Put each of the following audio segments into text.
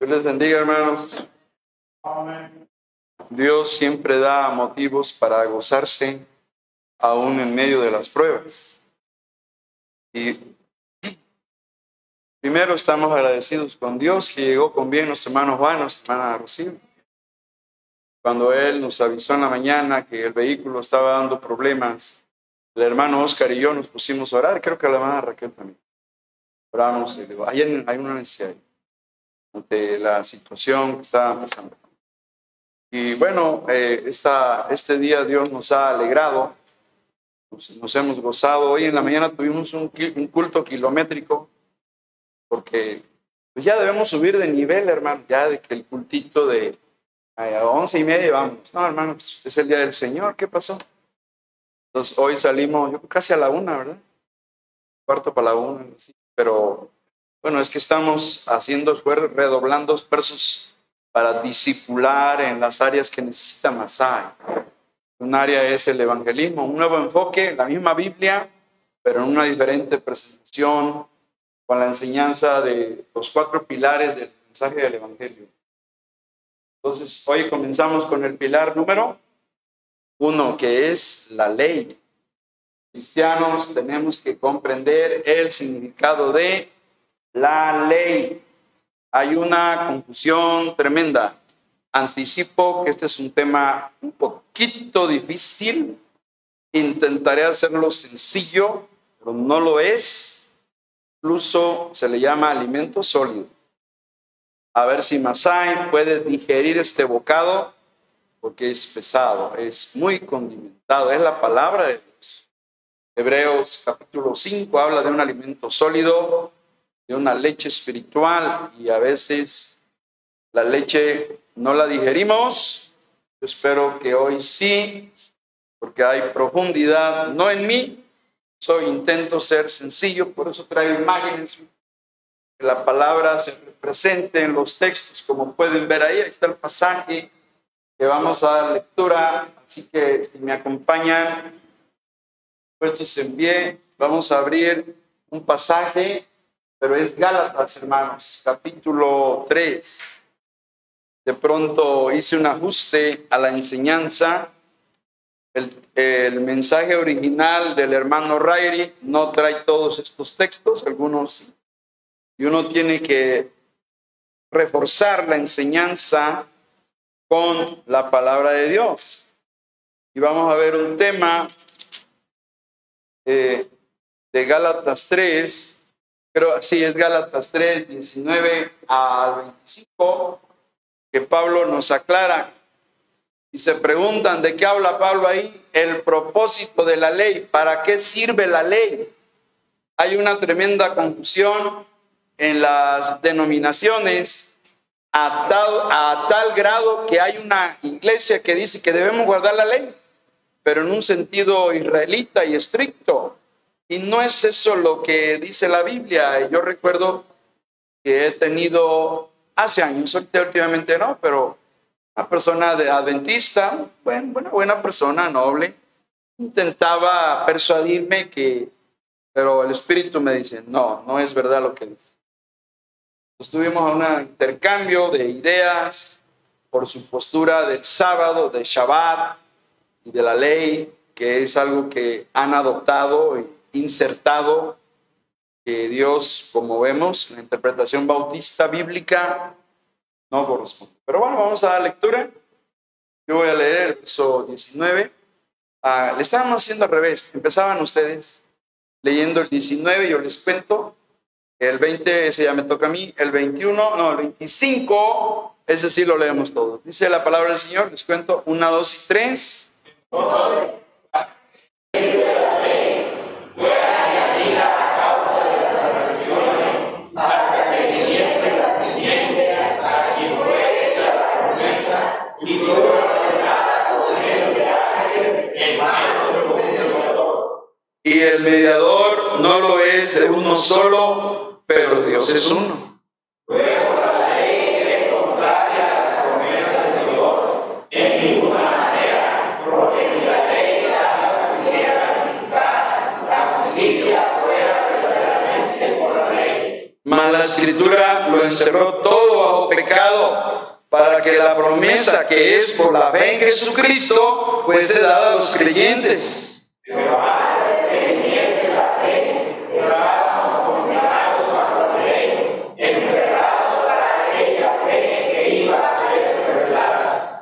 Dios les bendiga, hermanos. Dios siempre da motivos para gozarse aún en medio de las pruebas. Y primero estamos agradecidos con Dios que llegó con bien nuestro hermano Juan, nuestra hermana Rocío. Cuando él nos avisó en la mañana que el vehículo estaba dando problemas, el hermano Oscar y yo nos pusimos a orar, creo que la hermana Raquel también. Oramos y digo, hay, hay una necesidad ante la situación que estaba pasando. Y bueno, eh, esta, este día Dios nos ha alegrado, nos, hemos gozado. Hoy en la mañana tuvimos un, un culto kilométrico, porque pues ya debemos subir de nivel, hermano, ya de que el cultito de a once y media vamos. No, hermano, pues es el día del Señor, ¿qué pasó? Entonces hoy salimos, yo casi a la una, ¿verdad? Cuarto para la una, pero bueno, es que estamos haciendo esfuerzos, redoblando esfuerzos para disipular en las áreas que necesita Masai. Un área es el evangelismo, un nuevo enfoque, la misma Biblia, pero en una diferente presentación con la enseñanza de los cuatro pilares del mensaje del evangelio. Entonces, hoy comenzamos con el pilar número uno, que es la ley. Cristianos tenemos que comprender el significado de la ley. Hay una confusión tremenda. Anticipo que este es un tema un poquito difícil. Intentaré hacerlo sencillo, pero no lo es. Incluso se le llama alimento sólido. A ver si Masai puede digerir este bocado, porque es pesado, es muy condimentado. Es la palabra de Dios. Hebreos capítulo 5 habla de un alimento sólido de una leche espiritual y a veces la leche no la digerimos. Yo espero que hoy sí, porque hay profundidad, no en mí, soy intento ser sencillo, por eso traigo imágenes, que la palabra se presente en los textos, como pueden ver ahí, ahí está el pasaje que vamos a dar lectura, así que si me acompañan, puestos en pie, vamos a abrir un pasaje pero es Gálatas, hermanos, capítulo 3. De pronto hice un ajuste a la enseñanza. El, mensaje original del hermano Rairi no trae todos estos textos, algunos, y uno tiene que reforzar la enseñanza con la palabra de Dios. Y vamos a ver un tema eh, de Gálatas 3, pero así es Gálatas 3, 19 al 25, que Pablo nos aclara. Y se preguntan de qué habla Pablo ahí, el propósito de la ley, ¿para qué sirve la ley? Hay una tremenda confusión en las denominaciones a tal, a tal grado que hay una iglesia que dice que debemos guardar la ley, pero en un sentido israelita y estricto. Y no es eso lo que dice la Biblia. Yo recuerdo que he tenido hace años, últimamente no, pero una persona de adventista, bueno, buena, buena persona, noble, intentaba persuadirme que, pero el Espíritu me dice, no, no es verdad lo que dice. Estuvimos en un intercambio de ideas por su postura del sábado, de Shabbat y de la ley, que es algo que han adoptado y insertado que Dios, como vemos, la interpretación bautista bíblica no corresponde. Pero bueno, vamos a la lectura. Yo voy a leer el verso 19. Ah, le estábamos haciendo al revés. Empezaban ustedes leyendo el 19, yo les cuento. El 20, ese ya me toca a mí. El 21, no, el 25, ese sí lo leemos todo. Dice la palabra del Señor, les cuento, 1, 2 y 3. Y el mediador no lo es de uno solo, pero Dios es uno. Luego la ley es contraria a las promesas de Dios en ninguna manera, porque si la ley la pudiera practicar, la justicia fuera verdaderamente por la ley. Mas la escritura lo encerró todo bajo pecado, para que la promesa que es por la fe en Jesucristo fuese dada a los creyentes.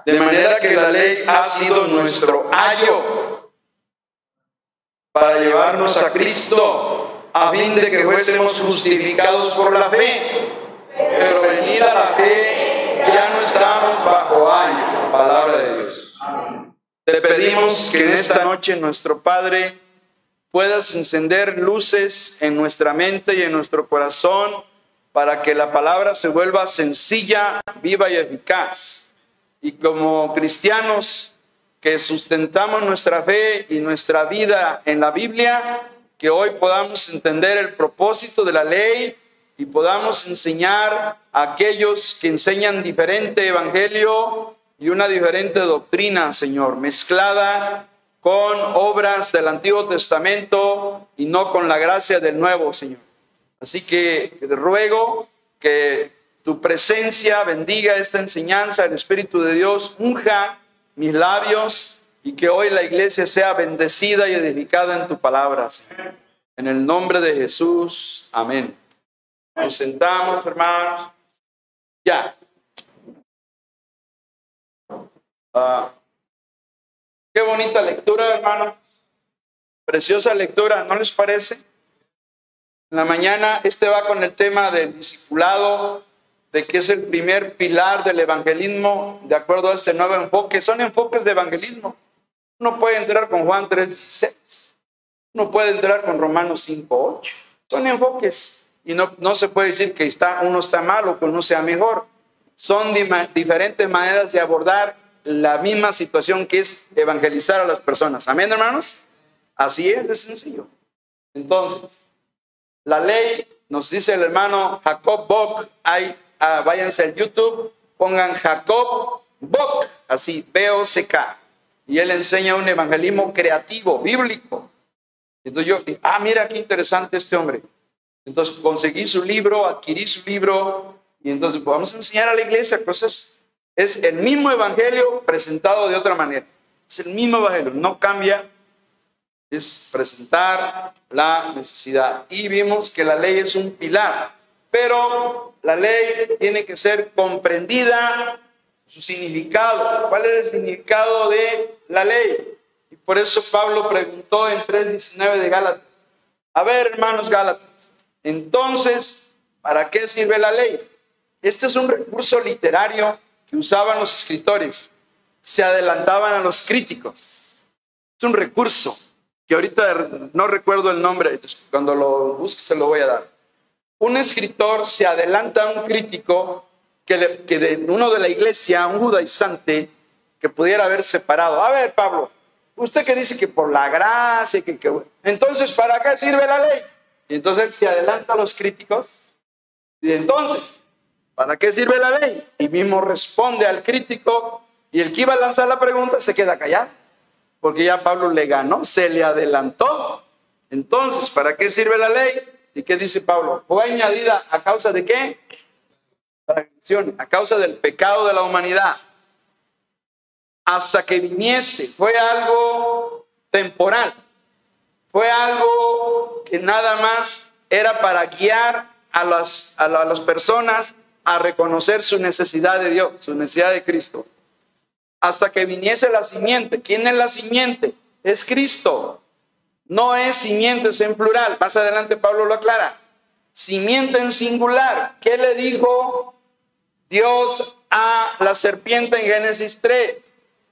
De manera que la ley ha sido nuestro ayo para llevarnos a Cristo, a fin de que fuésemos justificados por la fe. Pero venida la fe, ya no estamos bajo ayo. Palabra de Dios. Te pedimos que en esta noche nuestro Padre puedas encender luces en nuestra mente y en nuestro corazón para que la palabra se vuelva sencilla, viva y eficaz y como cristianos que sustentamos nuestra fe y nuestra vida en la Biblia, que hoy podamos entender el propósito de la ley y podamos enseñar a aquellos que enseñan diferente evangelio y una diferente doctrina, Señor, mezclada con obras del Antiguo Testamento y no con la gracia del Nuevo, Señor. Así que te ruego que tu presencia bendiga esta enseñanza, el Espíritu de Dios unja mis labios y que hoy la iglesia sea bendecida y edificada en tu palabra. En el nombre de Jesús, amén. Nos sentamos, hermanos. Ya. Ah, qué bonita lectura, hermanos. Preciosa lectura, ¿no les parece? En la mañana este va con el tema del discipulado de que es el primer pilar del evangelismo de acuerdo a este nuevo enfoque. Son enfoques de evangelismo. Uno puede entrar con Juan 3.16, uno puede entrar con Romanos 5.8. Son enfoques y no, no se puede decir que está, uno está mal o que uno sea mejor. Son diferentes maneras de abordar la misma situación que es evangelizar a las personas. Amén, hermanos. Así es de sencillo. Entonces, la ley, nos dice el hermano Jacob Bock, hay ah, váyanse al YouTube, pongan Jacob Bock, así, B-O-C-K, y él enseña un evangelismo creativo, bíblico. Entonces yo, ah, mira qué interesante este hombre. Entonces conseguí su libro, adquirí su libro, y entonces podemos enseñar a la iglesia cosas. Es el mismo evangelio presentado de otra manera. Es el mismo evangelio, no cambia. Es presentar la necesidad. Y vimos que la ley es un pilar pero la ley tiene que ser comprendida, su significado. ¿Cuál es el significado de la ley? Y por eso Pablo preguntó en 3.19 de Gálatas. A ver, hermanos Gálatas, entonces, ¿para qué sirve la ley? Este es un recurso literario que usaban los escritores. Se adelantaban a los críticos. Es un recurso que ahorita no recuerdo el nombre, cuando lo busque se lo voy a dar un escritor se adelanta a un crítico que, de uno de la iglesia, un judaizante, que pudiera haber separado. A ver, Pablo, usted que dice que por la gracia, entonces, ¿para qué sirve la ley? Y entonces se adelanta a los críticos. Y entonces, ¿para qué sirve la ley? Y mismo responde al crítico y el que iba a lanzar la pregunta se queda callado, porque ya Pablo le ganó, se le adelantó. Entonces, ¿para qué sirve la ley? ¿Y qué dice Pablo? Fue añadida a causa de qué? A causa del pecado de la humanidad. Hasta que viniese. Fue algo temporal. Fue algo que nada más era para guiar a las, a las personas a reconocer su necesidad de Dios, su necesidad de Cristo. Hasta que viniese la simiente. ¿Quién es la simiente? Es Cristo. No es simientes en plural. Más adelante Pablo lo aclara. Simiente en singular. ¿Qué le dijo Dios a la serpiente en Génesis 3?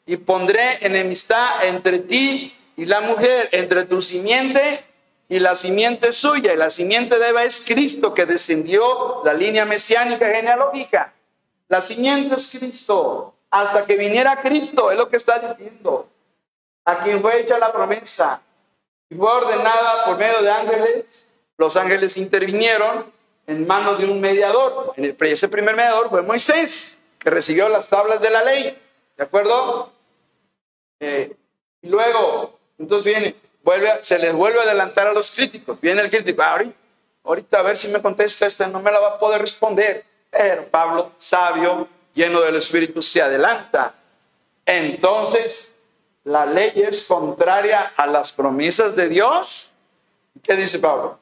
Y pondré enemistad entre ti y la mujer, entre tu simiente y la simiente suya. Y la simiente de Eva es Cristo que descendió la línea mesiánica genealógica. La simiente es Cristo. Hasta que viniera Cristo, es lo que está diciendo. A quien fue hecha la promesa y fue ordenada por medio de ángeles. Los ángeles intervinieron en manos de un mediador. Ese primer mediador fue Moisés, que recibió las tablas de la ley. ¿De acuerdo? Eh, y luego, entonces viene, vuelve, se les vuelve a adelantar a los críticos. Viene el crítico, ahorita, ahorita a ver si me contesta esta, no me la va a poder responder. Pero Pablo, sabio, lleno del Espíritu, se adelanta. Entonces, la ley es contraria a las promesas de Dios. ¿Qué dice Pablo?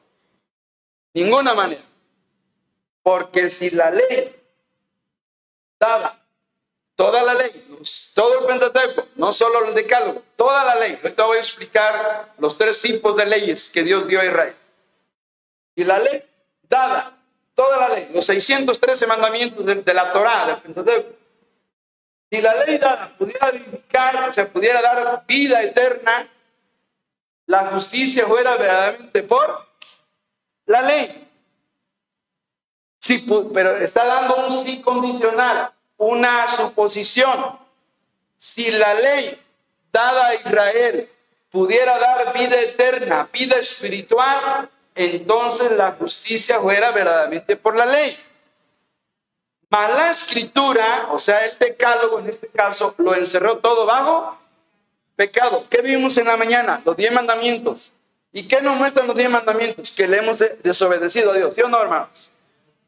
Ninguna manera. Porque si la ley dada, toda la ley, todo el Pentateuco, no solo el decálogo, toda la ley. Ahorita voy a explicar los tres tipos de leyes que Dios dio a Israel. Y la ley dada, toda la ley, los 613 mandamientos de, la Torá, del Pentateuco, si la ley dada pudiera vivificar, o sea, pudiera dar vida eterna, la justicia fuera verdaderamente por la ley. Sí, pero está dando un sí condicional, una suposición. Si la ley dada a Israel pudiera dar vida eterna, vida espiritual, entonces la justicia fuera verdaderamente por la ley. Mas la escritura, o sea, el decálogo en este caso, lo encerró todo bajo pecado. ¿Qué vimos en la mañana? Los diez mandamientos. ¿Y qué nos muestran los diez mandamientos? Que le hemos desobedecido a Dios. ¿Sí o no, hermanos?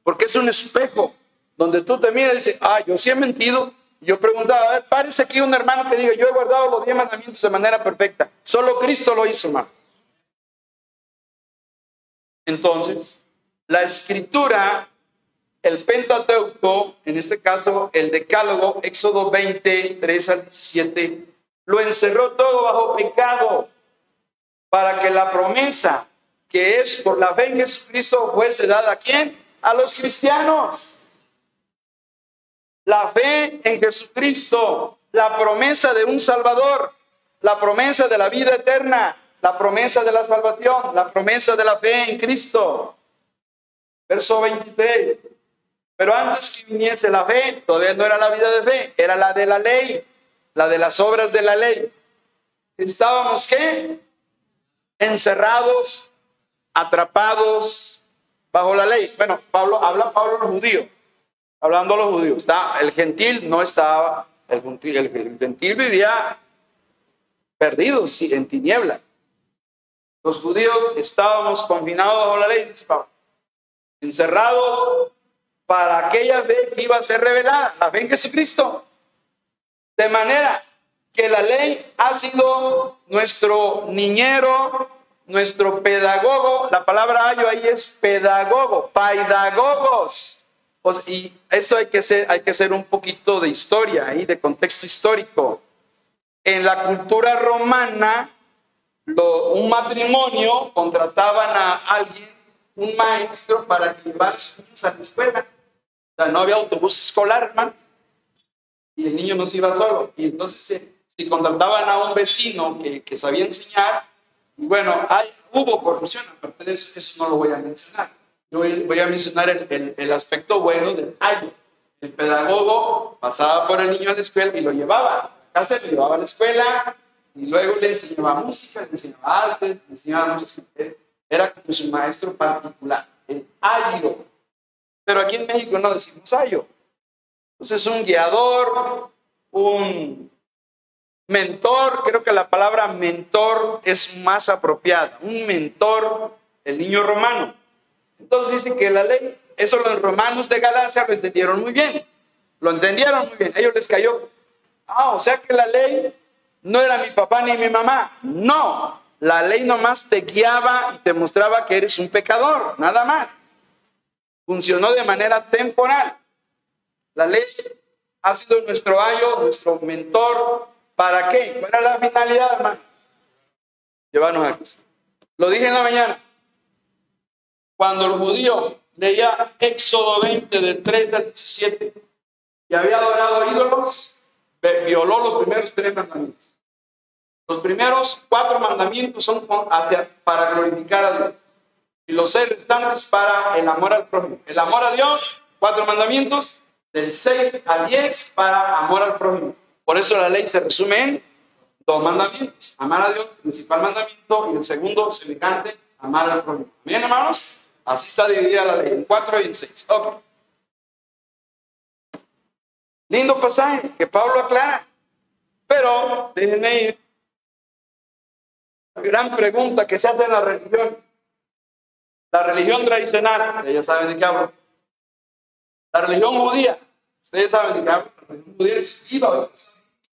Porque es un espejo donde tú te miras y dices, ah, yo sí he mentido. Yo preguntaba, parece aquí un hermano que diga, yo he guardado los diez mandamientos de manera perfecta. Solo Cristo lo hizo, hermano. Entonces, la escritura, el Pentateuco, en este caso el Decálogo, Éxodo 20, 3 al 17, lo encerró todo bajo pecado para que la promesa que es por la fe en Jesucristo fuese dada a quién? A los cristianos. La fe en Jesucristo, la promesa de un Salvador, la promesa de la vida eterna, la promesa de la salvación, la promesa de la fe en Cristo. Verso 23. Pero antes que viniese la fe, todavía no era la vida de fe, era la de la ley, la de las obras de la ley. Estábamos qué? Encerrados, atrapados bajo la ley. Bueno, Pablo habla Pablo los judíos, hablando a los judíos. Está, el gentil no estaba, el gentil, vivía perdido, en tinieblas. Los judíos estábamos confinados bajo la ley, encerrados para aquella fe que iba a ser revelada, la fe en Jesucristo. De manera que la ley ha sido nuestro niñero, nuestro pedagogo. La palabra ayo ahí es pedagogo, Y eso hay que ser, hay que ser un poquito de historia ahí, de contexto histórico. En la cultura romana, un matrimonio contrataban a alguien, un maestro, para que llevara a sus niños a la escuela. O sea, no había autobús escolar, hermano y el niño no se iba solo. Y entonces si contrataban a un vecino que, que sabía enseñar, y bueno, hay, hubo corrupción, aparte de eso, eso no lo voy a mencionar. Voy a mencionar el, aspecto bueno del ayo. El pedagogo pasaba por el niño a la escuela y lo llevaba a casa, lo llevaba a la escuela, y luego le enseñaba música, le enseñaba artes, le enseñaba muchas Era como su maestro particular, el ayo. Pero aquí en México no decimos ayo, entonces, un guiador, un mentor, creo que la palabra mentor es más apropiada. Un mentor, el niño romano. Entonces dice que la ley, eso los romanos de Galacia lo entendieron muy bien. Lo entendieron muy bien. Ellos les cayó. Ah, o sea que la ley no era mi papá ni mi mamá. No, la ley nomás te guiaba y te mostraba que eres un pecador, nada más. Funcionó de manera temporal. La ley ha sido nuestro ayo, nuestro mentor. ¿Para qué? ¿Cuál era la finalidad, hermano? Llevarnos a Cristo. Lo dije en la mañana. Cuando el judío leía Éxodo 20, de 3 al 17, y había adorado ídolos, violó los primeros tres mandamientos. Los primeros cuatro mandamientos son para glorificar a Dios. Y los seis restantes para el amor al prójimo. El amor a Dios, cuatro mandamientos, del 6 al 10 para amor al prójimo. Por eso la ley se resume en dos mandamientos. Amar a Dios, principal mandamiento, y el segundo, semejante, amar al prójimo. ¿Bien, hermanos? Así está dividida la ley, en 4 y en 6. Ok. Lindo pasaje que Pablo aclara. Pero, déjenme ir. Gran pregunta que se hace en la religión. La religión tradicional, ustedes ya saben de qué hablo. La religión judía, ustedes saben de qué hablo. La religión judía es viva,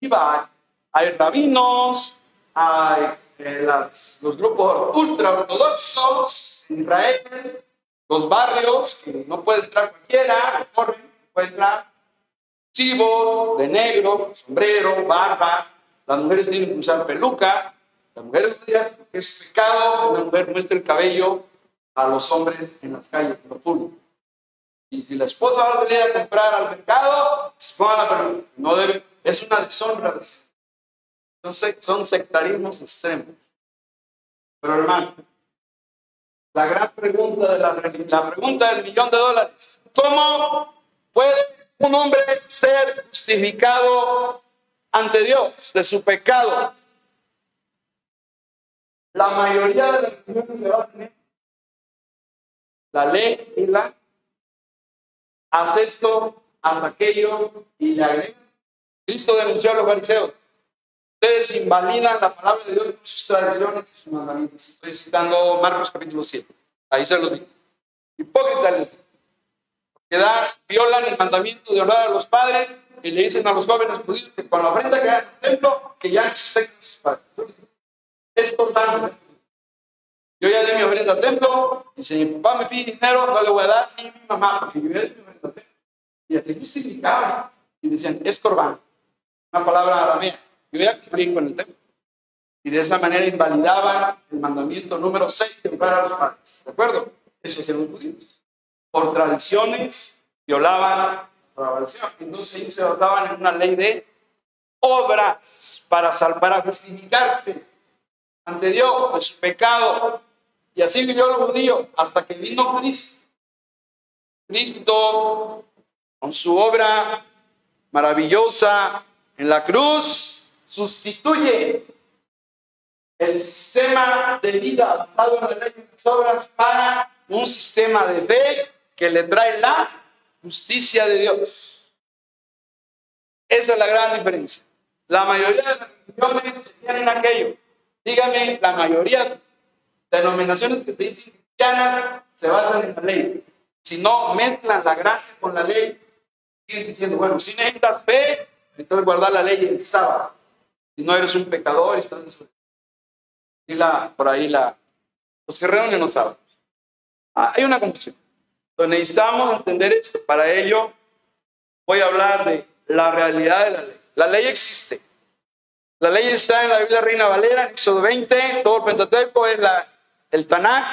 viva. Hay rabinos, hay eh, las, los grupos ultra ortodoxos en Israel, los barrios que no puede entrar cualquiera, corren, puede entrar chivos de negro, sombrero, barba. Las mujeres tienen que usar peluca. Las mujeres es pecado que una mujer muestre el cabello a los hombres en las calles, en lo público. Y si la esposa va a salir a comprar al mercado, pues la No debe, es una deshonra. Son, son sectarismos extremos. Pero hermano, la gran pregunta de la, la pregunta del millón de dólares, ¿cómo puede un hombre ser justificado ante Dios de su pecado? La mayoría de las religiones se en la ley y la haz esto, haz aquello y le agrega. Cristo denunció a los fariseos. Ustedes invalidan la palabra de Dios sus tradiciones y sus mandamientos. Estoy citando Marcos capítulo 7. Ahí se los digo. Hipócritas que dan, violan el mandamiento de honrar a los padres y le dicen a los jóvenes judíos que con la ofrenda que hay en el templo, que ya no existen sus padres. Es total. Yo ya di mi ofrenda al templo y si mi papá me pide dinero, no le voy a dar ni mi mamá, porque yo ya di mi ofrenda al templo. Y así justificaban y decían, es corbán, una palabra aramea. Yo ya cumplí con el templo. Y de esa manera invalidaban el mandamiento número 6 de honrar a los padres. ¿De acuerdo? Eso hacían los judíos. Por tradiciones violaban la oración. Entonces ellos se basaban en una ley de obras para, para justificarse ante Dios de su pecado. Y así vivió el judío hasta que vino Cristo. Cristo, con su obra maravillosa en la cruz, sustituye el sistema de vida basado en la ley de las obras para un sistema de fe que le trae la justicia de Dios. Esa es la gran diferencia. La mayoría de las religiones se tienen aquello. Dígame, la mayoría de denominaciones que se dicen cristianas se basan en la ley. Si no mezclan la gracia con la ley, siguen diciendo, bueno, si necesitas fe, entonces guardar la ley el sábado. Si no eres un pecador, estás en y la, por ahí la, los que reúnen los sábados. Ah, hay una confusión. Entonces necesitamos entender esto. Para ello voy a hablar de la realidad de la ley. La ley existe. La ley está en la Biblia Reina Valera, en Éxodo 20, todo el Pentateuco es la, el Tanakh,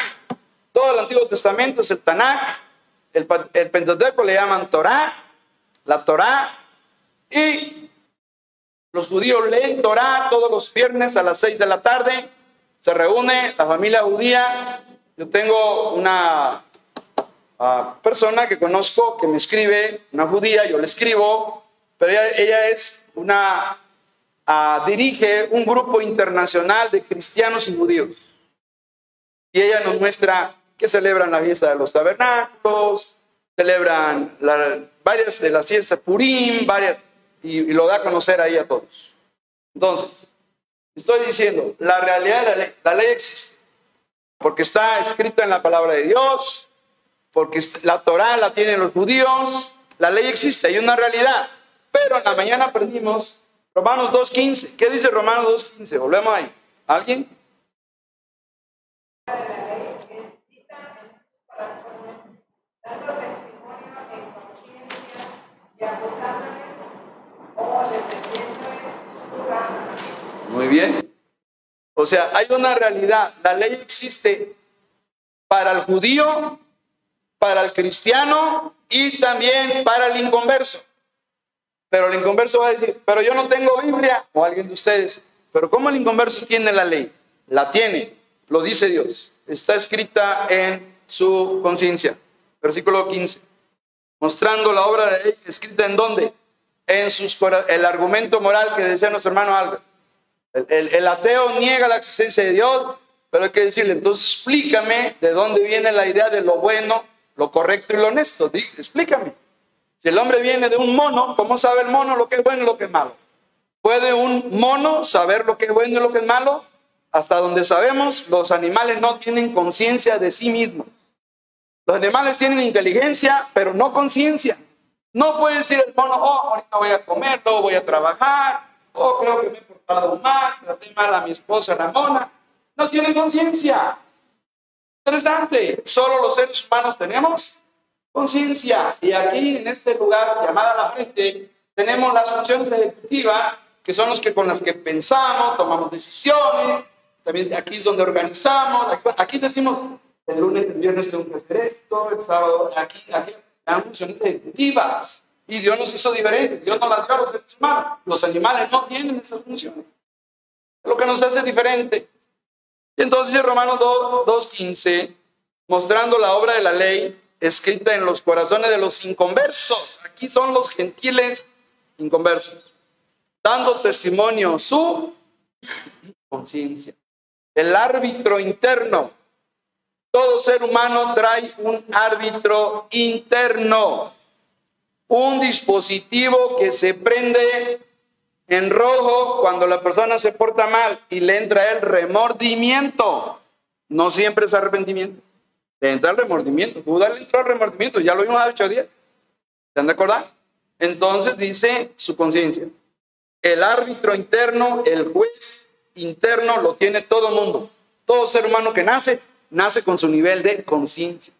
todo el Antiguo Testamento es el Tanakh, el, el Pentateuco le llaman Torah, la Torah, y los judíos leen Torah todos los viernes a las 6 de la tarde, se reúne la familia judía. Yo tengo una ah, persona que conozco que me escribe, una judía, yo le escribo, pero ella, es una, ah, dirige un grupo internacional de cristianos y judíos. Y ella nos muestra que celebran la fiesta de los tabernáculos, celebran varias de las fiestas Purim, varias, y lo da a conocer ahí a todos. Entonces, Estoy diciendo, la realidad de la ley, la ley existe, porque está escrita en la palabra de Dios, porque la Torah la tienen los judíos, la ley existe, hay una realidad. Pero en la mañana aprendimos Romanos 2.15. ¿Qué dice Romanos 2.15? Volvemos ahí. ¿Alguien? Bien. O sea, hay una realidad. La ley existe para el judío, para el cristiano y también para el inconverso. Pero el inconverso va a decir, pero yo no tengo Biblia, o alguien de ustedes. Pero ¿cómo el inconverso tiene la ley? La tiene, lo dice Dios. Está escrita en su conciencia. Versículo 15. Mostrando la obra de la ley escrita en dónde? En sus, el argumento moral que decía nuestro hermano Albert. El, ateo niega la existencia de Dios, pero hay que decirle, entonces explícame de dónde viene la idea de lo bueno, lo correcto y lo honesto. explícame. Si el hombre viene de un mono, ¿cómo sabe el mono lo que es bueno y lo que es malo? ¿Puede un mono saber lo que es bueno y lo que es malo? Hasta donde sabemos, los animales no tienen conciencia de sí mismos. Los animales tienen inteligencia, pero no conciencia. No puede decir el mono, oh, ahorita voy a comer, luego voy a trabajar, oh, creo que me portado mal, traté mal a mi esposa, la mona. No tiene conciencia. Interesante. Solo los seres humanos tenemos conciencia. Y aquí, en este lugar, llamada la frente, tenemos las funciones ejecutivas, que son los que con las que pensamos, tomamos decisiones. También aquí es donde organizamos. Aquí decimos, el lunes, el viernes tengo que hacer esto, el sábado, aquí, aquí dan funciones ejecutivas. Y Dios nos hizo diferentes. Dios nos las dio a los seres humanos. Los animales no tienen esas funciones. Es lo que nos hace diferente. Y entonces dice Romanos 2.15, mostrando la obra de la ley escrita en los corazones de los inconversos. Aquí son los gentiles inconversos, dando testimonio su conciencia. El árbitro interno todo ser humano trae un árbitro interno, un dispositivo que se prende en rojo cuando la persona se porta mal y le entra el remordimiento. No siempre es arrepentimiento. Le entra el remordimiento. Buda le entró el remordimiento. Ya lo vimos hace ocho días. ¿Están de acuerdo? Entonces dice su conciencia. El árbitro interno, el juez interno lo tiene todo mundo. Todo ser humano que nace nace con su nivel de conciencia.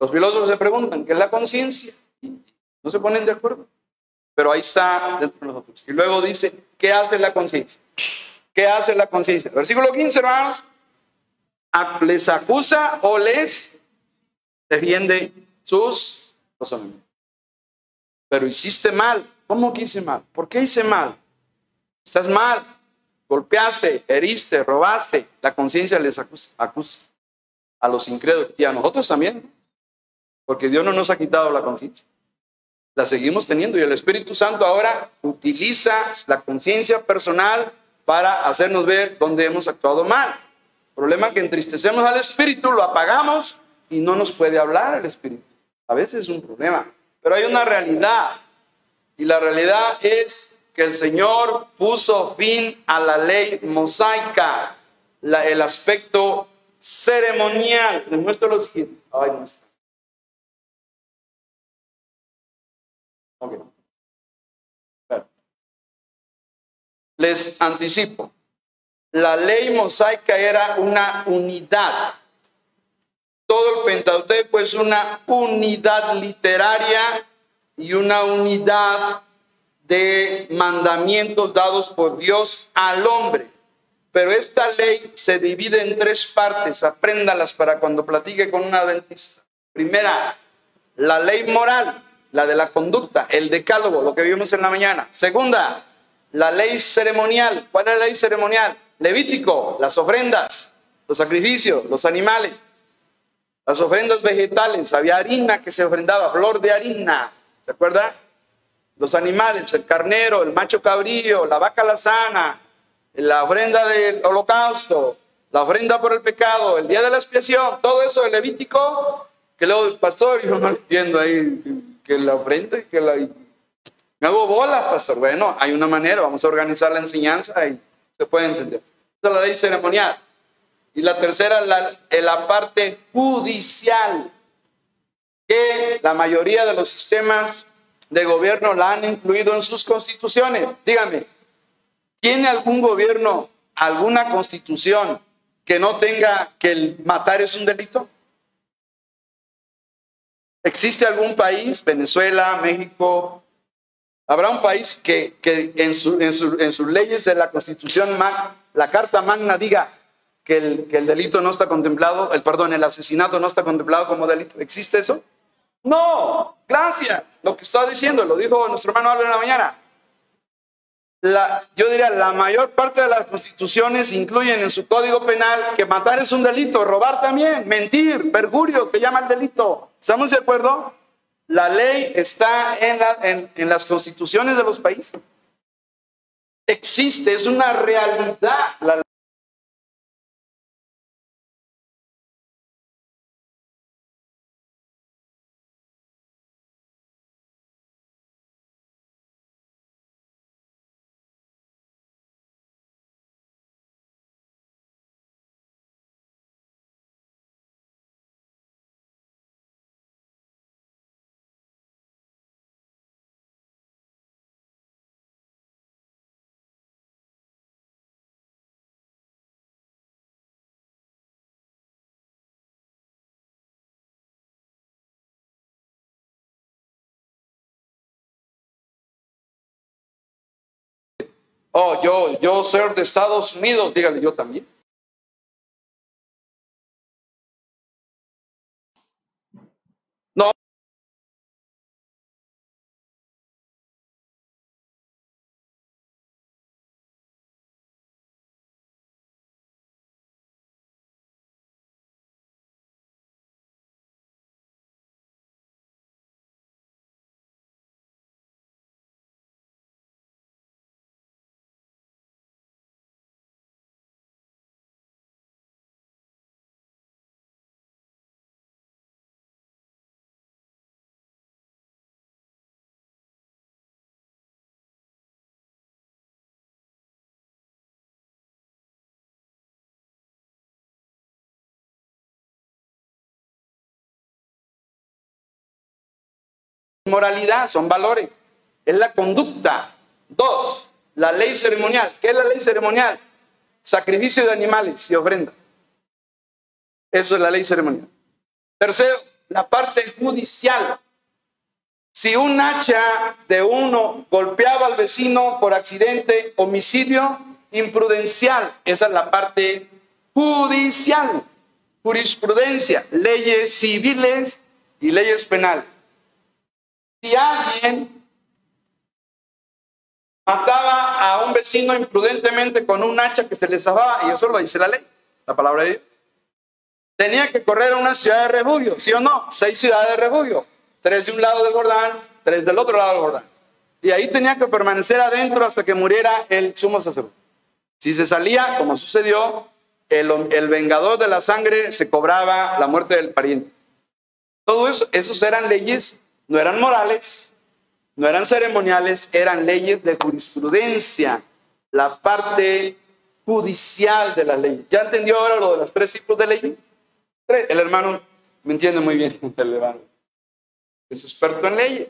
Los filósofos se preguntan, ¿qué es la conciencia? No se ponen de acuerdo. Pero ahí está dentro de nosotros. Y luego dice, ¿qué hace la conciencia? ¿Qué hace la conciencia? Versículo 15, hermanos. Les acusa o les defiende sus razonamientos. Pero hiciste mal. ¿Cómo que hice mal? ¿Por qué hice mal? Estás mal. Golpeaste, heriste, robaste. La conciencia les acusa. acusa a los incrédulos y a nosotros también, porque Dios no nos ha quitado la conciencia. La seguimos teniendo y el Espíritu Santo ahora utiliza la conciencia personal para hacernos ver dónde hemos actuado mal. problema que entristecemos al Espíritu, lo apagamos y no nos puede hablar el Espíritu. A veces es un problema, pero hay una realidad y la realidad es que el Señor puso fin a la ley mosaica, el aspecto ceremonial. Les muestro lo siguiente. Ay, está. Les anticipo. La ley mosaica era una unidad. Todo el Pentateuco es una unidad literaria y una unidad de mandamientos dados por Dios al hombre. Pero esta ley se divide en tres partes, apréndalas para cuando platique con una adventista. Primera, la ley moral, la de la conducta, el decálogo, lo que vimos en la mañana. Segunda, la ley ceremonial. ¿Cuál es la ley ceremonial? Levítico, las ofrendas, los sacrificios, los animales, las ofrendas vegetales. Había harina que se ofrendaba, flor de harina. ¿Se acuerda? Los animales, el carnero, el macho cabrío, la vaca lazana, la ofrenda del holocausto, la ofrenda por el pecado, el día de la expiación, todo eso de Levítico, que luego el pastor, yo no entiendo ahí que la ofrenda que la... Me hago bolas, pastor. Bueno, hay una manera, vamos a organizar la enseñanza y se puede entender. Esa es la ley ceremonial. Y la tercera, la, la parte judicial, que la mayoría de los sistemas de gobierno la han incluido en sus constituciones. Dígame, ¿Tiene algún gobierno, alguna constitución que no tenga que el matar es un delito? ¿Existe algún país, Venezuela, México? ¿Habrá un país que, en, sus leyes de la constitución, la Carta Magna diga que el, que el delito no está contemplado, el perdón, el asesinato no está contemplado como delito? ¿Existe eso? No, gracias. Lo que estaba diciendo, lo dijo nuestro hermano Álvaro en la mañana yo diría, la mayor parte de las constituciones incluyen en su código penal que matar es un delito, robar también, mentir, perjurio, se llama el delito. ¿Estamos de acuerdo? La ley está en, en las constituciones de los países. Existe, es una realidad la Oh, yo, yo ser de Estados Unidos, dígale yo también. Moralidad son valores, es la conducta. Dos, la ley ceremonial. ¿Qué es la ley ceremonial? Sacrificio de animales y ofrendas. Eso es la ley ceremonial. Tercero, la parte judicial. Si un hacha de uno golpeaba al vecino por accidente, homicidio imprudencial, esa es la parte judicial. Jurisprudencia, leyes civiles y leyes penales. Si alguien mataba a un vecino imprudentemente con un hacha que se le zafaba, y eso lo dice la ley, la palabra de Dios, tenía que correr a una ciudad de refugio, ¿sí o no? Seis ciudades de refugio, tres de un lado del Jordán, tres del otro lado del Jordán. Y ahí tenía que permanecer adentro hasta que muriera el sumo sacerdote. Si se salía, como sucedió, el, el vengador de la sangre se cobraba la muerte del pariente. Todo eso, esos eran leyes no eran morales, no eran ceremoniales, eran leyes de jurisprudencia, la parte judicial de la ley. ¿Ya entendió ahora lo de los tres tipos de leyes? El hermano me entiende muy bien, el hermano. Es experto en leyes.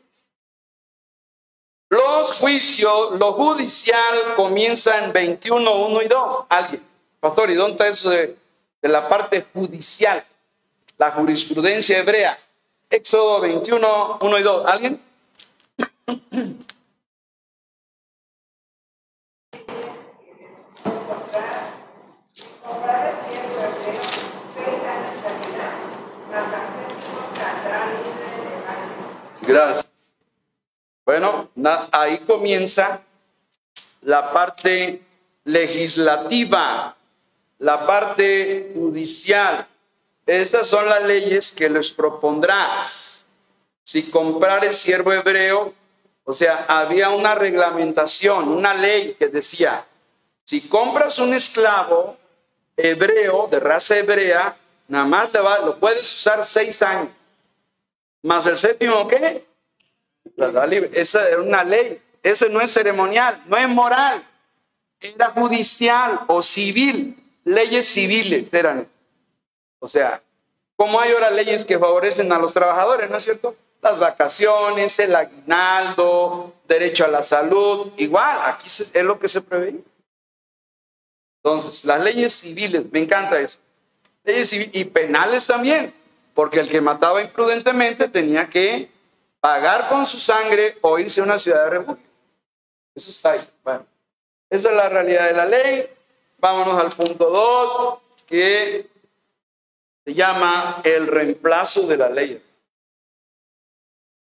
Los juicios, lo judicial comienza en 21, 1 y 2. Alguien, pastor, ¿y dónde está eso de, de la parte judicial? La jurisprudencia hebrea. Éxodo 21, 1 y 2. ¿Alguien? Gracias. Bueno, ahí comienza la parte legislativa, la parte judicial. Estas son las leyes que les propondrás. Si comprar el siervo hebreo, o sea, había una reglamentación, una ley que decía, si compras un esclavo hebreo, de raza hebrea, nada más va, lo puedes usar seis años. Más el séptimo, ¿qué? Esa era una ley. Ese no es ceremonial, no es moral. Era judicial o civil. Leyes civiles eran. O sea, como hay ahora leyes que favorecen a los trabajadores, ¿no es cierto? Las vacaciones, el aguinaldo, derecho a la salud, igual, aquí es lo que se prevé. Entonces, las leyes civiles, me encanta eso. Leyes civiles y penales también, porque el que mataba imprudentemente tenía que pagar con su sangre o irse a una ciudad de refugio. Eso está ahí. Bueno, esa es la realidad de la ley. Vámonos al punto 2, que se llama el reemplazo de la ley.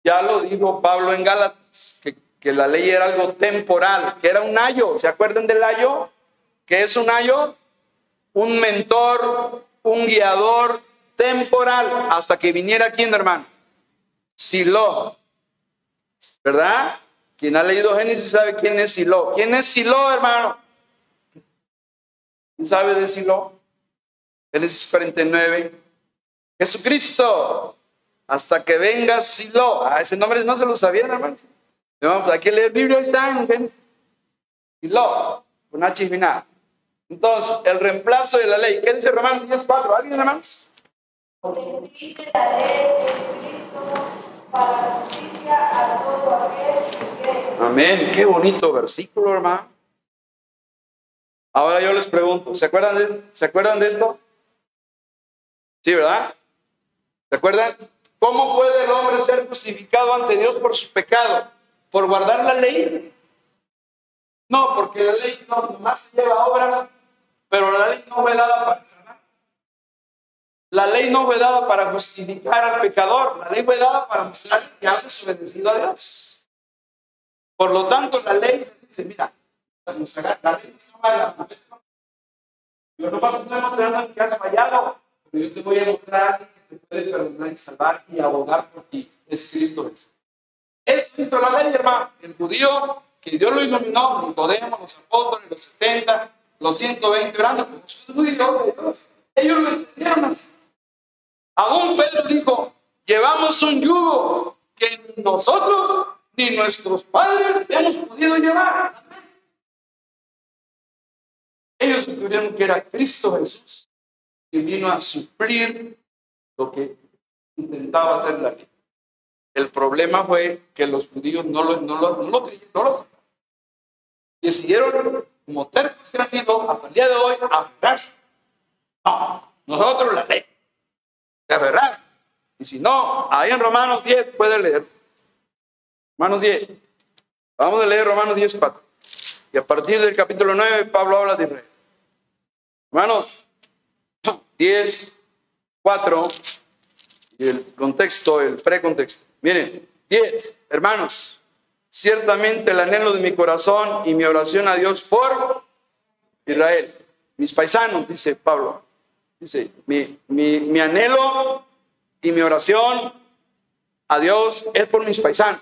Ya lo dijo Pablo en Gálatas, que, la ley era algo temporal, que era un ayo. ¿Se acuerdan del ayo? ¿Qué es un ayo? Un mentor, un guiador temporal, hasta que viniera quién, hermano? Silo. ¿Verdad? Quien ha leído Génesis sabe quién es Silo. ¿Quién es Silo, hermano? ¿Quién sabe de Silo? Génesis 49. Jesucristo, hasta que venga Silo. Ah, ese nombre no se lo sabían, hermanos. No, pues hay que leer Biblia, está en Génesis. Silo, con H final. Entonces, el reemplazo de la ley. ¿Qué dice Romanos 10.4? ¿Alguien, hermanos? Amén. Qué bonito versículo, hermano. Ahora yo les pregunto, ¿se acuerdan de, ¿se acuerdan de esto? ¿Sí, verdad? ¿Se acuerdan? ¿Cómo puede el hombre ser justificado ante Dios por su pecado? ¿Por guardar la ley? No, porque la ley no nomás lleva obras, pero la ley no fue dada para sanar. La ley no fue dada para justificar al pecador, la ley fue dada para mostrar que ha desobedecido a Dios. Por lo tanto, la ley dice, mira, la ley no va a yo no estoy mostrando que has fallado, pero yo te voy a mostrar que te puede perdonar y salvar y abogar por ti. Es Cristo Jesús. Es Cristo la ley, hermano. El judío que Dios lo iluminó, Nicodemo, los apóstoles, los 70, los 120 grandes, los judíos ellos lo entendieron así. Aún Pedro dijo, llevamos un yugo que nosotros ni nuestros padres hemos podido llevar. Ellos descubrieron que era Cristo Jesús que vino a suplir lo que intentaba hacer la ley. El problema fue que los judíos no lo, no lo, no lo no lo Decidieron, como tercos que hasta el día de hoy, aferrarse. No, nosotros la ley. De aferrar. Y si no, ahí en Romanos 10 puede leer. Romanos 10. Vamos a leer Romanos 10, 4. Y a partir del capítulo 9, Pablo habla de Israel. Hermanos, 10, 4, y el contexto, el precontexto. Miren, 10, hermanos, ciertamente el anhelo de mi corazón y mi oración a Dios por Israel. Mis paisanos, dice Pablo. Dice, mi, mi, mi anhelo y mi oración a Dios es por mis paisanos.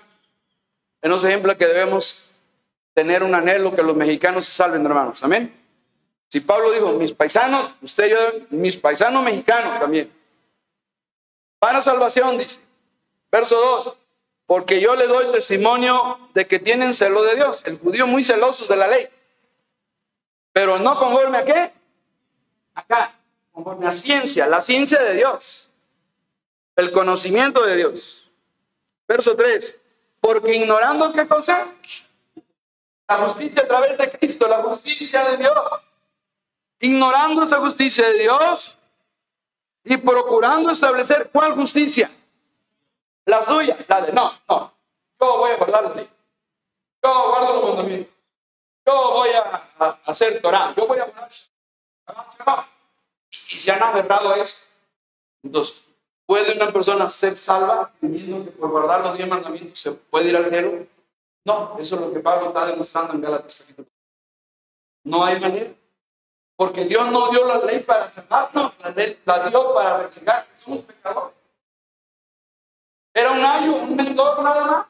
En los ejemplos que debemos tener un anhelo que los mexicanos se salven, hermanos. Amén. Si Pablo dijo, mis paisanos, usted yo, mis paisanos mexicanos también. Para salvación, dice. Verso 2. Porque yo le doy testimonio de que tienen celo de Dios. El judío muy celoso de la ley. Pero no conforme a qué? Acá, conforme a ciencia, la ciencia de Dios. El conocimiento de Dios. Verso 3. Porque ignorando qué cosa? La justicia a través de Cristo, la justicia de Dios. Ignorando esa justicia de Dios y procurando establecer cuál justicia. La suya, la de no, no. Yo voy a guardar la. Yo guardo los mandamientos. Yo voy a, hacer Torah. Yo voy a guardar. Y se han aferrado a eso. Entonces, ¿puede una persona ser salva creyendo que por guardar los diez mandamientos se puede ir al cielo? No, eso es lo que Pablo está demostrando en Gálatas capítulo. No hay manera. Porque Dios no dio la ley para salvarnos, la la dio para que somos pecadores. Era un año, un mentor nada más.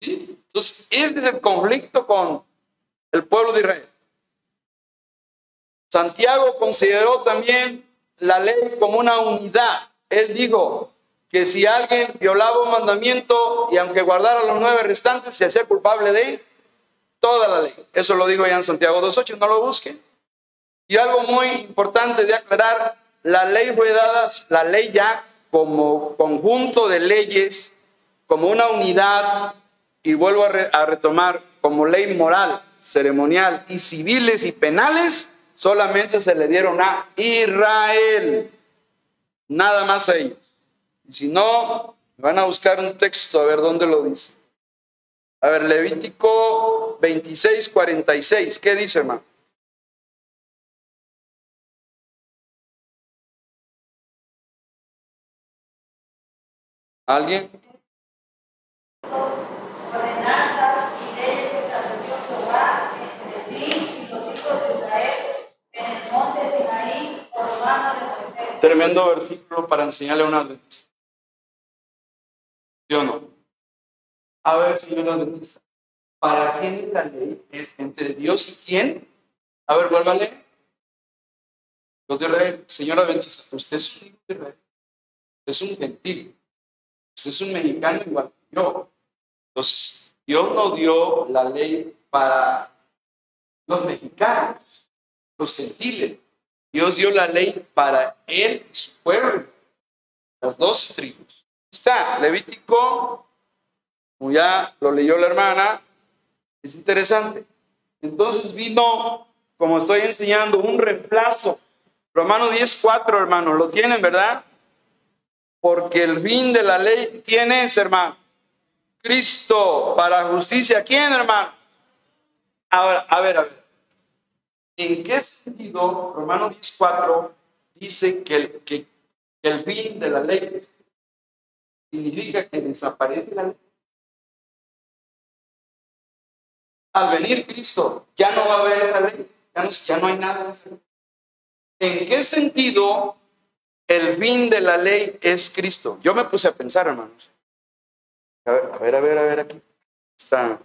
Entonces, es el conflicto con el pueblo de Israel. Santiago consideró también la ley como una unidad. Él dijo que si alguien violaba un mandamiento y aunque guardara los nueve restantes, se hacía culpable de toda la ley. Eso lo digo ya en Santiago 2.8, no lo busquen. Y algo muy importante de aclarar, la ley fue dada, la ley ya como conjunto de leyes, como una unidad, y vuelvo a, retomar, como ley moral, ceremonial y civiles y penales, solamente se le dieron a Israel, nada más a ellos. Y si no, van a buscar un texto a ver dónde lo dice. A ver, Levítico 26, 46, ¿qué dice, hermano? ¿Alguien? Tremendo versículo para enseñarle una vez. ¿Sí o no? A ver, señora. ¿Para quién la ley? ¿Entre Dios y quién? A ver, vuélvale. Los de Israel, señora Adventista, usted es un hijo. Usted es un gentil. Usted es un mexicano igual que yo. Entonces, Dios no dio la ley para los mexicanos, los gentiles. Dios dio la ley para él y su pueblo, las dos tribus. Está Levítico, como ya lo leyó la hermana, es interesante. Entonces vino, como estoy enseñando, un reemplazo. Romano 10.4, hermanos, lo tienen, ¿verdad? porque el fin de la ley tiene, hermano, Cristo para justicia. ¿Quién, hermano? ahora, a ver, a ver. ¿En qué sentido Romanos 10.4 dice que el, que el fin de la ley significa que desaparece la ley? Al venir Cristo, ya no va a haber esa ley, ya no, ya no hay nada. ¿En qué sentido el fin de la ley es Cristo? Yo me puse a pensar, hermanos. A ver, a ver, a ver, a ver aquí. Está.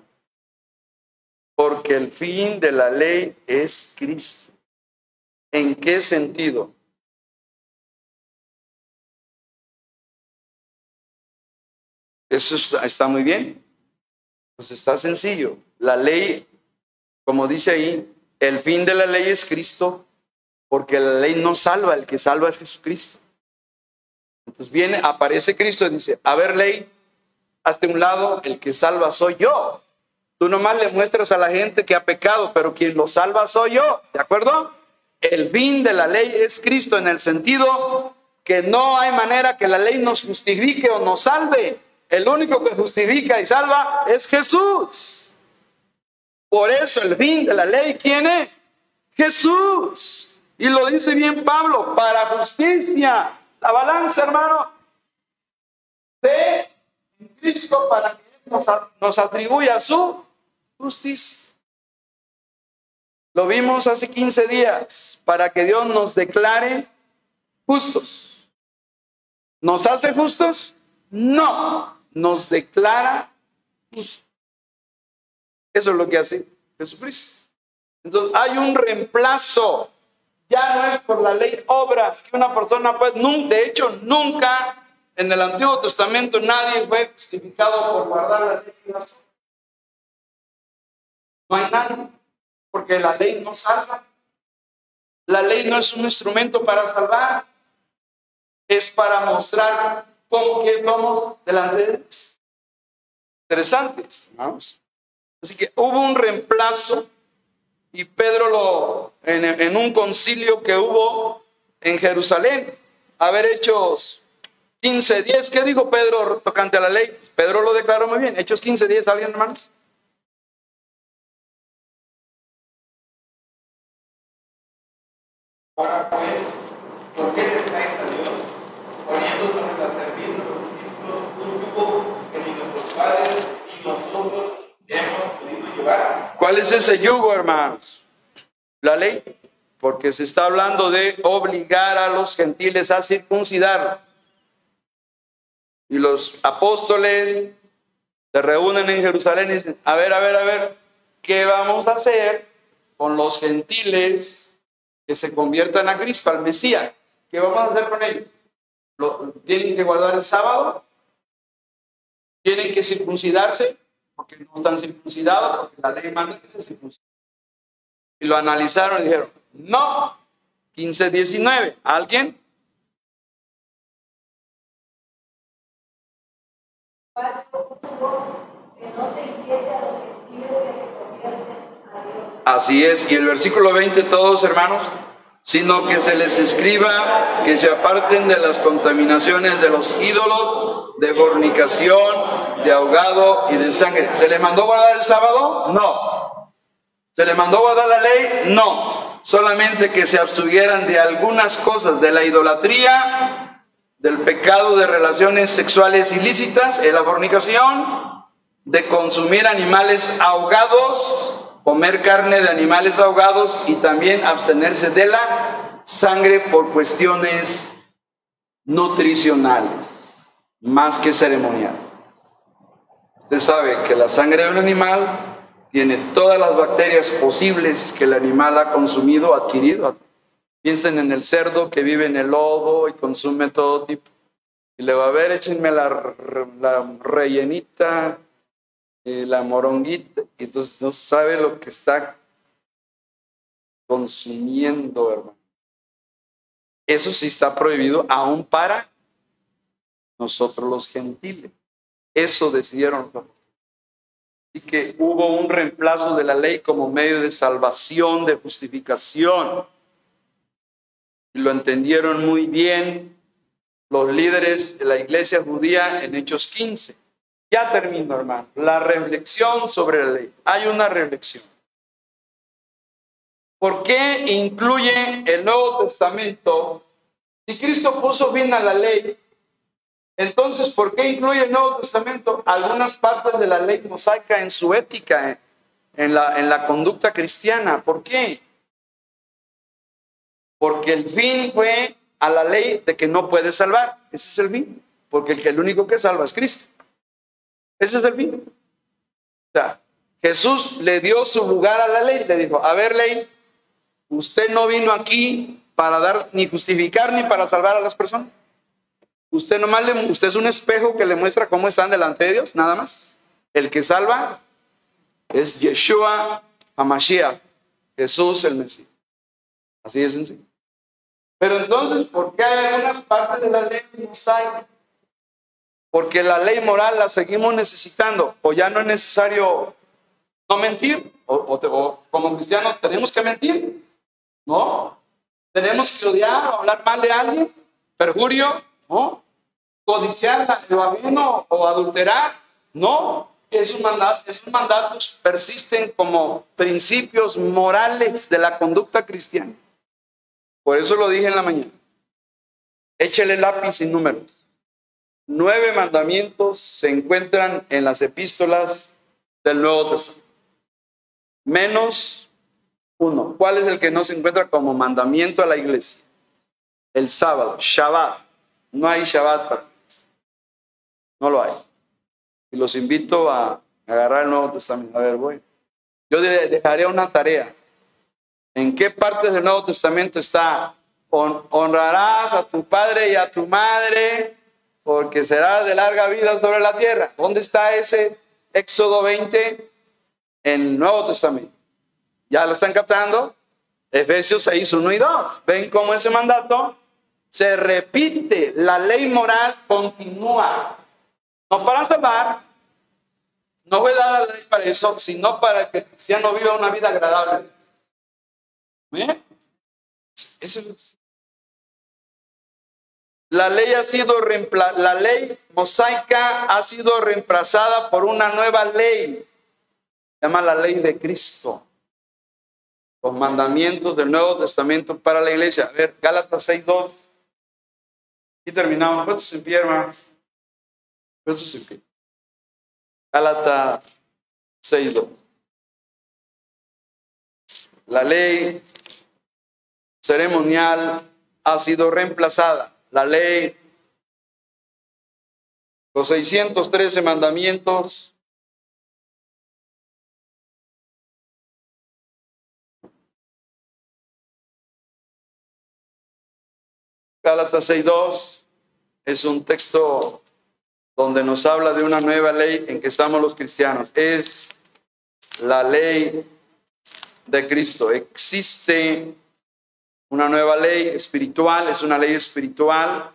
Porque el fin de la ley es Cristo. ¿En qué sentido? Eso está muy bien. Pues está sencillo. La ley, como dice ahí, el fin de la ley es Cristo, porque la ley no salva, el que salva es Jesucristo. Entonces viene, aparece Cristo y dice, a ver ley, hazte un lado, el que salva soy yo. Tú nomás le muestras a la gente que ha pecado, pero quien lo salva soy yo, ¿de acuerdo? El fin de la ley es Cristo en el sentido que no hay manera que la ley nos justifique o nos salve. El único que justifica y salva es Jesús. Por eso el fin de la ley, ¿quién es? Jesús. Y lo dice bien Pablo, para justicia. La balanza, hermano. En Cristo para que nos, nos atribuya su justicia. Lo vimos hace 15 días, para que Dios nos declare justos. ¿Nos hace justos? No, nos declara justos. Eso es lo que hace Jesucristo. Entonces hay un reemplazo. Ya no es por la ley obras que una persona puede, de hecho nunca en el Antiguo Testamento nadie fue justificado por guardar la ley las no hay nada, porque la ley no salva. La ley no es un instrumento para salvar, es para mostrar cómo que somos delante de Dios. Interesante, estimados. Así que hubo un reemplazo y Pedro lo, en, un concilio que hubo en Jerusalén, haber hechos 15, 10, ¿qué dijo Pedro tocante a la ley? Pedro lo declaró muy bien. Hechos 15, 10, ¿alguien hermanos? Pues, ¿por qué traes a Dios poniendo sobre la servicio de los discípulos un yugo que ni nuestros padres y nosotros hemos podido llevar? ¿Cuál es ese yugo, hermanos? La ley, porque se está hablando de obligar a los gentiles a circuncidar. Y los apóstoles se reúnen en Jerusalén y dicen, a ver, a ver, a ver, ¿qué vamos a hacer con los gentiles que se conviertan a Cristo, al Mesías. ¿Qué vamos a hacer con ellos? ¿Tienen que guardar el sábado? ¿Tienen que circuncidarse? Porque no están circuncidados, porque la ley manda que se circunciden. Y lo analizaron y dijeron, no, 15, 19. ¿Alguien? Así es, y el versículo 20, todos hermanos, sino que se les escriba que se aparten de las contaminaciones de los ídolos, de fornicación, de ahogado y de sangre. ¿Se le mandó guardar el sábado? No. ¿Se le mandó guardar la ley? No. Solamente que se abstuvieran de algunas cosas, de la idolatría, del pecado de relaciones sexuales ilícitas, en la fornicación, de consumir animales ahogados, comer carne de animales ahogados y también abstenerse de la sangre por cuestiones nutricionales, más que ceremoniales. Usted sabe que la sangre de un animal tiene todas las bacterias posibles que el animal ha consumido, adquirido. Piensen en el cerdo que vive en el lodo y consume todo tipo. Y le va a ver, échenme la, la rellenita la moronguita, y entonces no sabe lo que está consumiendo, hermano. Eso sí está prohibido aún para nosotros los gentiles. Eso decidieron. Así que hubo un reemplazo de la ley como medio de salvación, de justificación. Y lo entendieron muy bien los líderes de la iglesia judía en Hechos 15. Ya termino, hermano. La reflexión sobre la ley. Hay una reflexión. ¿Por qué incluye el Nuevo Testamento? Si Cristo puso fin a la ley, entonces, ¿por qué incluye el Nuevo Testamento algunas partes de la ley mosaica en su ética, en la, conducta cristiana? ¿Por qué? Porque el fin fue a la ley de que no puede salvar. Ese es el fin. Porque el, que el único que salva es Cristo. Ese es el fin. O sea, Jesús le dio su lugar a la ley. Le dijo, a ver ley, usted no vino aquí para dar ni justificar ni para salvar a las personas. Usted nomás le, usted es un espejo que le muestra cómo están delante de Dios, nada más. El que salva es Yeshua Hamashiach, Jesús el Mesías. Así de sencillo. Pero entonces, ¿por qué hay algunas partes de la ley? Porque la ley moral la seguimos necesitando, o ya no es necesario no mentir, o, o como cristianos tenemos que mentir, ¿no? Tenemos que odiar hablar mal de alguien, perjurio, ¿no? Codiciar lo ajeno o adulterar, no. Esos mandatos, esos mandatos persisten como principios morales de la conducta cristiana. Por eso lo dije en la mañana. Échele lápiz y números. Nueve mandamientos se encuentran en las epístolas del Nuevo Testamento. Menos uno. ¿Cuál es el que no se encuentra como mandamiento a la iglesia? El sábado, Shabbat. No hay Shabbat para no lo hay. Y los invito a agarrar el Nuevo Testamento. A ver, voy. Yo dejaré una tarea. ¿En qué parte del Nuevo Testamento está? honrarás a tu padre y a tu madre porque serás de larga vida sobre la tierra. ¿Dónde está ese Éxodo 20? En el Nuevo Testamento. ¿Ya lo están captando? Efesios 6, 1 y 2. ¿Ven cómo ese mandato se repite? La ley moral continúa. No para salvar, no voy a dar la ley para eso, sino para que el cristiano viva una vida agradable. Es. La ley ha sido la ley mosaica ha sido reemplazada por una nueva ley, se llama la ley de Cristo. Los mandamientos del Nuevo Testamento para la iglesia. Ver, Gálatas 6.2. Y terminamos. ¿Cuántos en pie, hermanos? ¿Cuántos se pie? Gálatas 6.2. La ley ceremonial ha sido reemplazada. La ley, los 613 mandamientos Gálatas 6.2 es un texto donde nos habla de una nueva ley en que estamos los cristianos. Es la ley de Cristo. Existe una nueva ley espiritual, es una ley espiritual.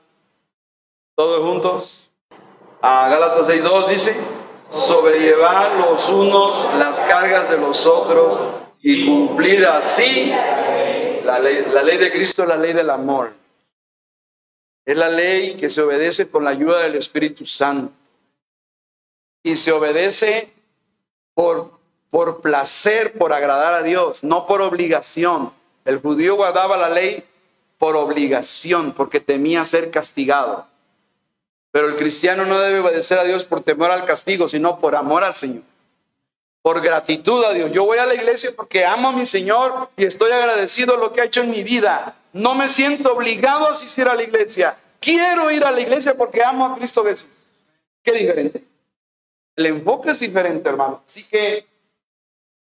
Todos juntos. A Gálatas 6.2 dice, sobrellevar los unos las cargas de los otros y cumplir así la ley, la ley de Cristo, la ley del amor. Es la ley que se obedece con la ayuda del Espíritu Santo. Y se obedece por, por placer, por agradar a Dios, no por obligación. El judío guardaba la ley por obligación, porque temía ser castigado. Pero el cristiano no debe obedecer a Dios por temor al castigo, sino por amor al Señor. Por gratitud a Dios. Yo voy a la iglesia porque amo a mi Señor y estoy agradecido a lo que ha hecho en mi vida. No me siento obligado a asistir a la iglesia. Quiero ir a la iglesia porque amo a Cristo Jesús. Qué diferente. El enfoque es diferente, hermano. Así que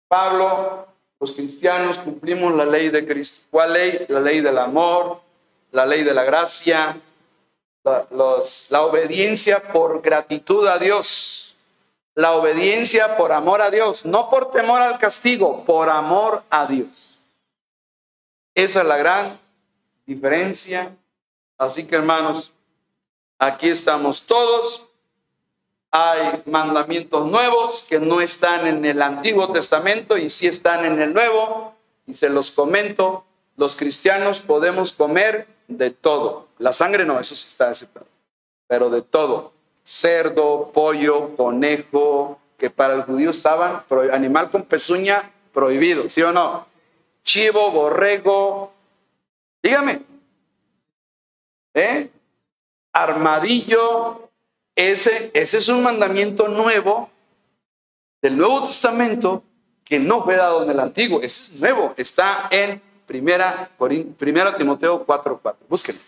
Pablo los cristianos cumplimos la ley de Cristo. ¿Cuál ley? La ley del amor, la ley de la gracia, la, la obediencia por gratitud a Dios, la obediencia por amor a Dios, no por temor al castigo, por amor a Dios. Esa es la gran diferencia. Así que hermanos, aquí estamos todos hay mandamientos nuevos que no están en el Antiguo Testamento y sí están en el Nuevo. Y se los comento, los cristianos podemos comer de todo. La sangre no, eso sí está aceptado. Pero de todo. Cerdo, pollo, conejo, que para el judío estaban, animal con pezuña prohibido, ¿sí o no? chivo, borrego. Dígame. ¿Eh? Armadillo. Ese, ese es un mandamiento nuevo del Nuevo Testamento que no fue dado en el Antiguo. Ese es nuevo. Está en primera, primera Timoteo 4.4. Búsquenlo.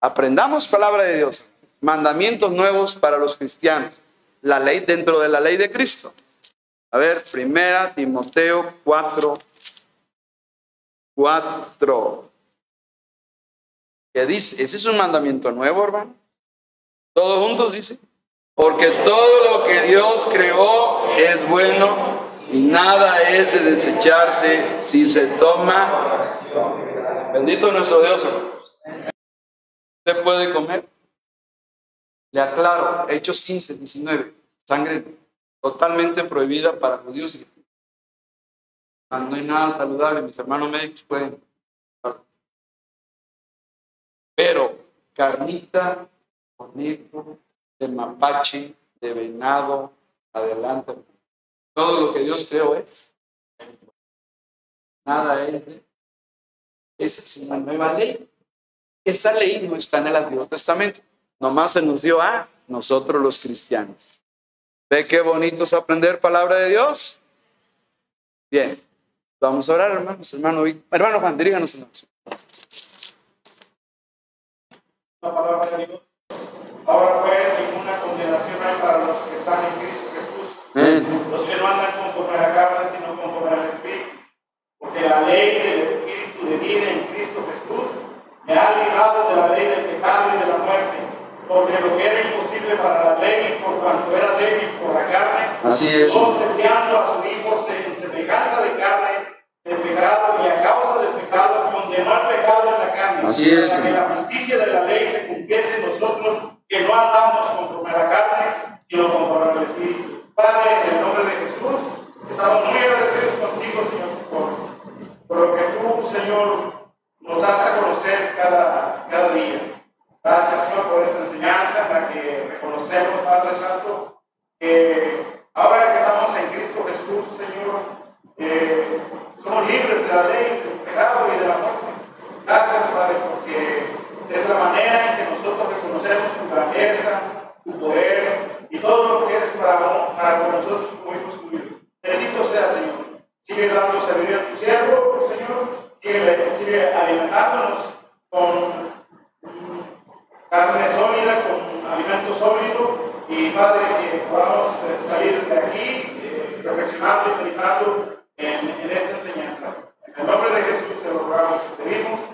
Aprendamos palabra de Dios. Mandamientos nuevos para los cristianos. La ley dentro de la ley de Cristo. A ver, primera Timoteo 4, 4. ¿Qué dice? Ese es un mandamiento nuevo, hermano. Todos juntos dice. Porque todo lo que Dios creó es bueno y nada es de desecharse si se toma. Bendito nuestro Dios. ¿Usted puede comer? Le aclaro, Hechos 15, 19, sangre totalmente prohibida para judíos y no hay nada saludable, mis hermanos médicos pueden. Pero carnita, conejo, de mapache, de venado, adelante. Todo lo que Dios creó es. Nada es de. Esa es una nueva ley. Esa ley no está en el Antiguo Testamento. Nomás se nos dio a nosotros los cristianos. ¿Ve qué bonito es aprender palabra de Dios? Bien, vamos a orar, hermanos. Hermano, hermano Juan, diríganos en La palabra de Dios. Ahora pues, ninguna condenación hay para los que están en Cristo Jesús. Los que no andan conforme a la carne, sino conforme al Espíritu. Porque la ley del Espíritu de vida en Cristo Jesús me ha librado de la ley del pecado y de la muerte porque lo que era imposible para la ley, por cuanto era débil por la carne, Así es. Dios enviando a su Hijo en semejanza de carne, de pecado, y a causa del pecado condenó al pecado la Así es. para que la justicia de la ley se cumpliese en nosotros, que no andamos conforme a la carne, sino conforme al Espíritu. Padre, en el nombre de Jesús, estamos muy agradecidos contigo, Señor, por, por lo que tú, Señor, nos das a conocer cada, cada día. Gracias, Señor, por esta enseñanza en la que reconocemos, Padre Santo, que ahora que estamos en Cristo Jesús, Señor, eh, somos libres de la ley, del pecado y de la muerte. Gracias, Padre, porque es la manera en que nosotros reconocemos tu grandeza, tu poder y todo lo que eres para, para nosotros como hijos tuyos. Bendito sea, Señor. Sigue dando sabiduría a tu siervo, Señor. Sigue, alimentándonos con carne sólida, con alimento sólido, y Padre, que podamos salir de aquí eh, reflexionando y meditando en, en, esta enseñanza. En el nombre de Jesús te lo rogamos y pedimos.